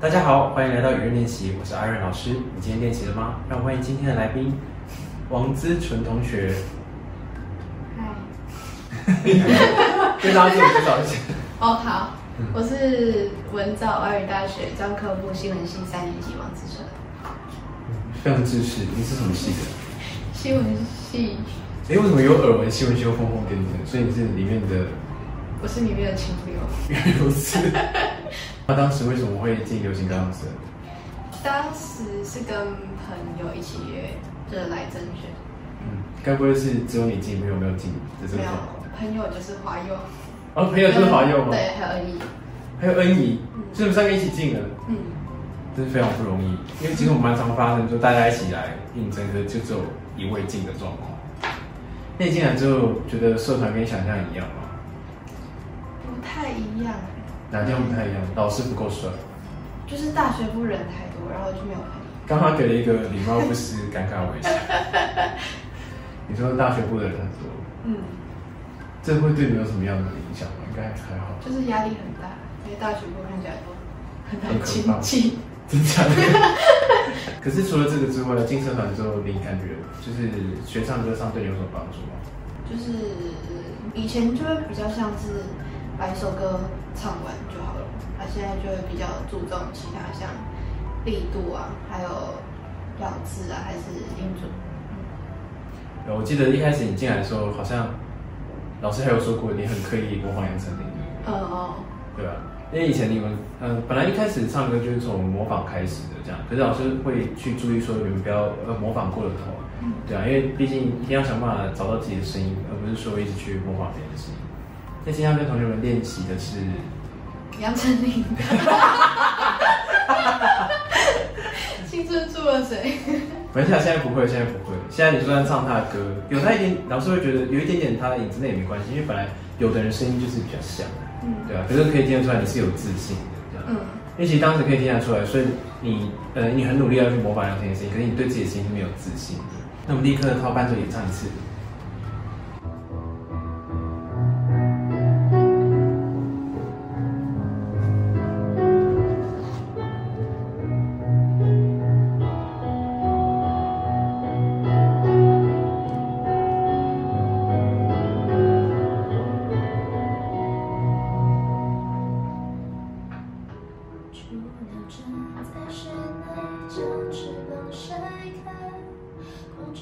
大家好，欢迎来到语音练习，我是阿润老师。你今天练习了吗？让我欢迎今天的来宾王姿纯同学。嗨，跟大家自我介绍一下。哦好，我是文藻外语大学专科部新闻系三年级王子纯。非常知识，你是什么系的？新闻系，哎，为什么有耳闻新闻系又疯疯癫癫？所以你是里面的？我是里面的清流。原 来如此。那当时为什么会进流行歌唱社？当时是跟朋友一起约，就是来甄选。嗯，该不会是只有你进，没有没有进没有状况？，朋友就是华佑。哦，朋友就是华佑吗？对，还有恩怡。还有恩怡嗯，所以我们三个一起进了。嗯，真是非常不容易，因为其实我们蛮常发生，就大家一起来应征，可是就只有一位进的状况。那你进来之后，觉得社团跟你想象一样吗？不太一样，哪地方不太一样？老师不够帅，就是大学部人太多，然后就没有朋友。刚刚给了一个礼貌不失尴尬微笑。你说大学部的人很多，嗯，这会对你有什么样的影响吗？应该还好，就是压力很大，因为大学部看起来都很难亲近。真假的。可是除了这个之外，进社团之后，你感觉就是学唱歌上对你有什么帮助吗？就是以前就会比较像是把一首歌唱完就好了，他现在就会比较注重其他像力度啊，还有咬字啊，还是音准。呃我记得一开始你进来的时候，好像老师还有说过你很刻意模仿杨丞琳，嗯哦，对吧？因为以前你们，呃，本来一开始唱歌就是从模仿开始的这样，可是老师会去注意说你们不要呃模仿过了头，嗯对啊，因为毕竟一定要想办法找到自己的声音，而不是说一直去模仿别人的声音。那今天要跟同学们练习的是，杨丞琳，青春住了谁？没事啊，现在不会，现在不会。现在你就算唱他的歌，有他一点，老师会觉得有一点点他的影子，那也没关系，因为本来有的人声音就是比较像，嗯对啊，可是可以听得出来你是有自信的这样。嗯，因为其实当时可以听得出来，所以你呃你很努力要去模仿杨丞琳的声音，可是你对自己的声音是没有自信的。那我们立刻靠伴奏演唱一次。将翅膀晒开，光着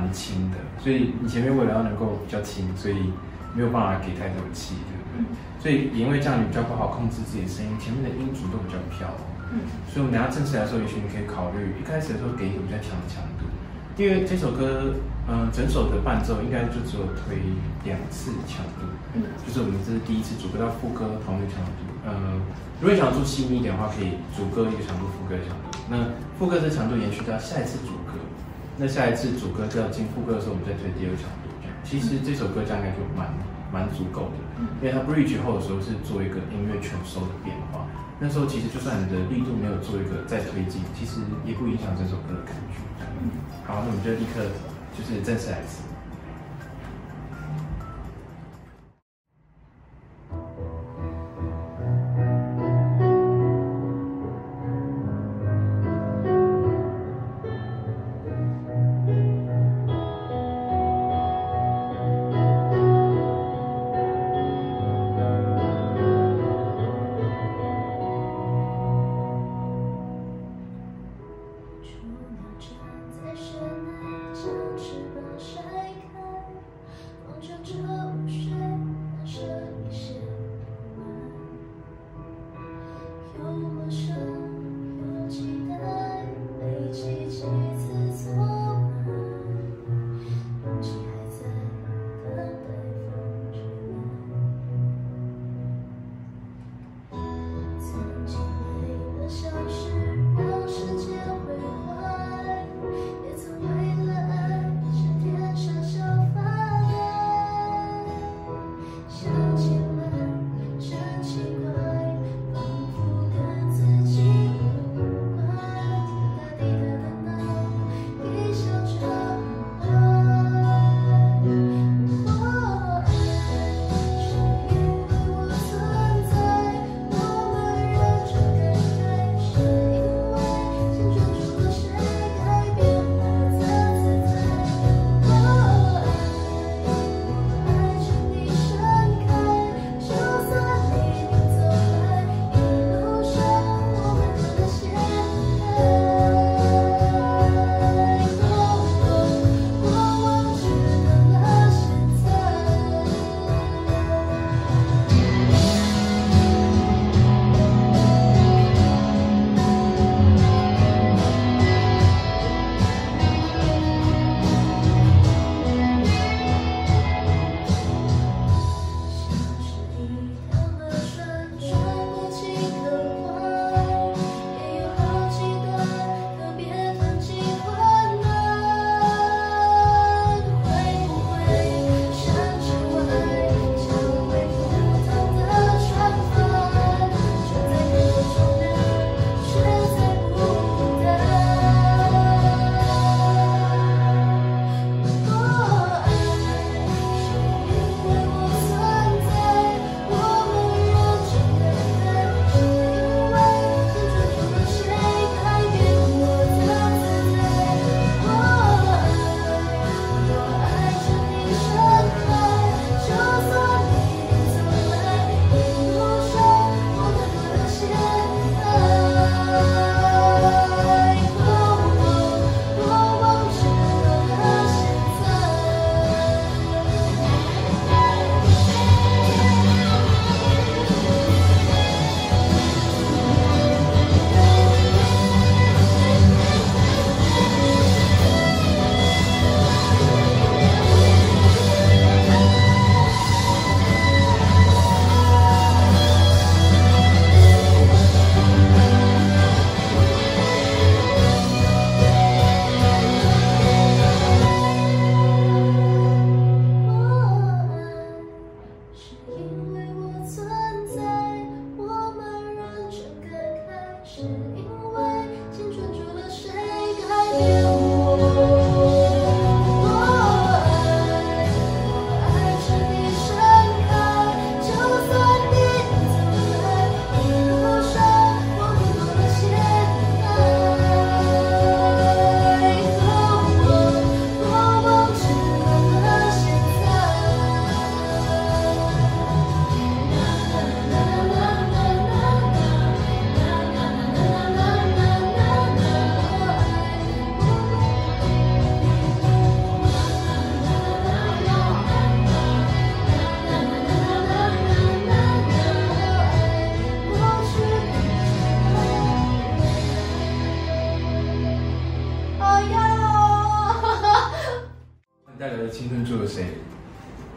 蛮轻的，所以你前面为了要能够比较轻，所以没有办法给太多的气，对不对？所以也因为这样，你比较不好控制自己的声音，前面的音准都比较飘。嗯，所以我们等一下正式来的时候，也许你可以考虑一开始的时候给一个比较强的强度，因为这首歌，嗯、整首的伴奏应该就只有推两次强度，嗯。就是我们这是第一次主歌到副歌同一个强度，嗯、如果想要做细腻一点的话，可以主歌一个强度，副歌一个强度，那副歌的强度延续到下一次主歌，那下一次主歌就要进副歌的时候，我们再推第二个强度，这样，其实这首歌这样应该就蛮蛮足够的，因为它 bridge 后的时候是做一个音乐全收的变化，那时候其实就算你的力度没有做一个再推进，其实也不影响这首歌的感觉。好，那我们就立刻就是正式来一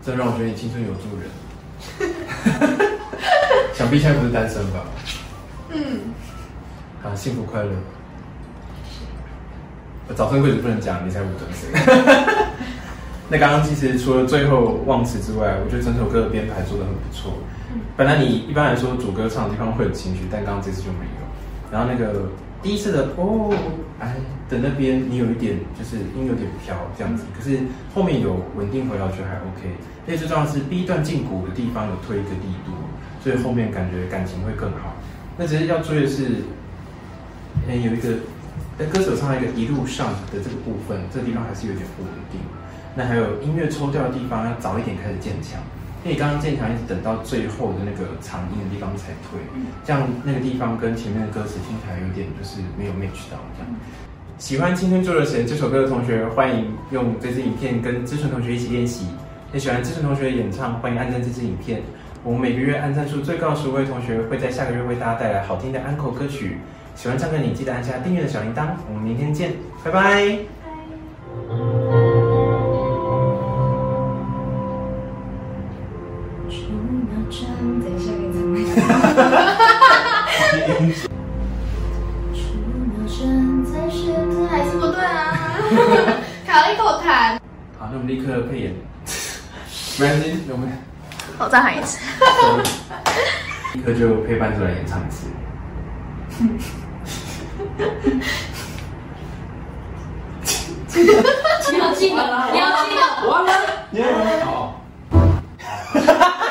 这让我觉得你青春有助人。想必现在不是单身吧？嗯，啊，幸福快乐。早生贵子不能讲，你才五得谁？那刚刚其实除了最后忘词之外，我觉得整首歌的编排做的很不错。本来你一般来说主歌唱的地方会有情绪，但刚刚这次就没有。然后那个第一次的哦哎的那边，你有一点就是音有点飘这样子，可是后面有稳定回来，我觉得还 OK。最重要的是 B 段进鼓的地方有推一个力度，所以后面感觉感情会更好。那只是要注意的是，哎有一个在歌手唱到一个一路上的这个部分，这个地方还是有点不稳定。那还有音乐抽调的地方，要早一点开始渐强。因为你刚刚渐强一直等到最后的那个长音的地方才退，这样那个地方跟前面的歌词听起来有点就是没有 match 到这样。喜欢《青春住了谁》这首歌的同学，欢迎用这支影片跟志纯同学一起练习。也喜欢志纯同学的演唱，欢迎按赞这支影片。我们每个月按赞数最高的十五位同学，会在下个月为大家带来好听的安口歌曲。喜欢唱歌你记得按下订阅的小铃铛。我们明天见，拜拜。配演。没关系，我们我再喊一次。立刻就配伴出来演唱一次。你要记得，你要记得。完了，耶！好。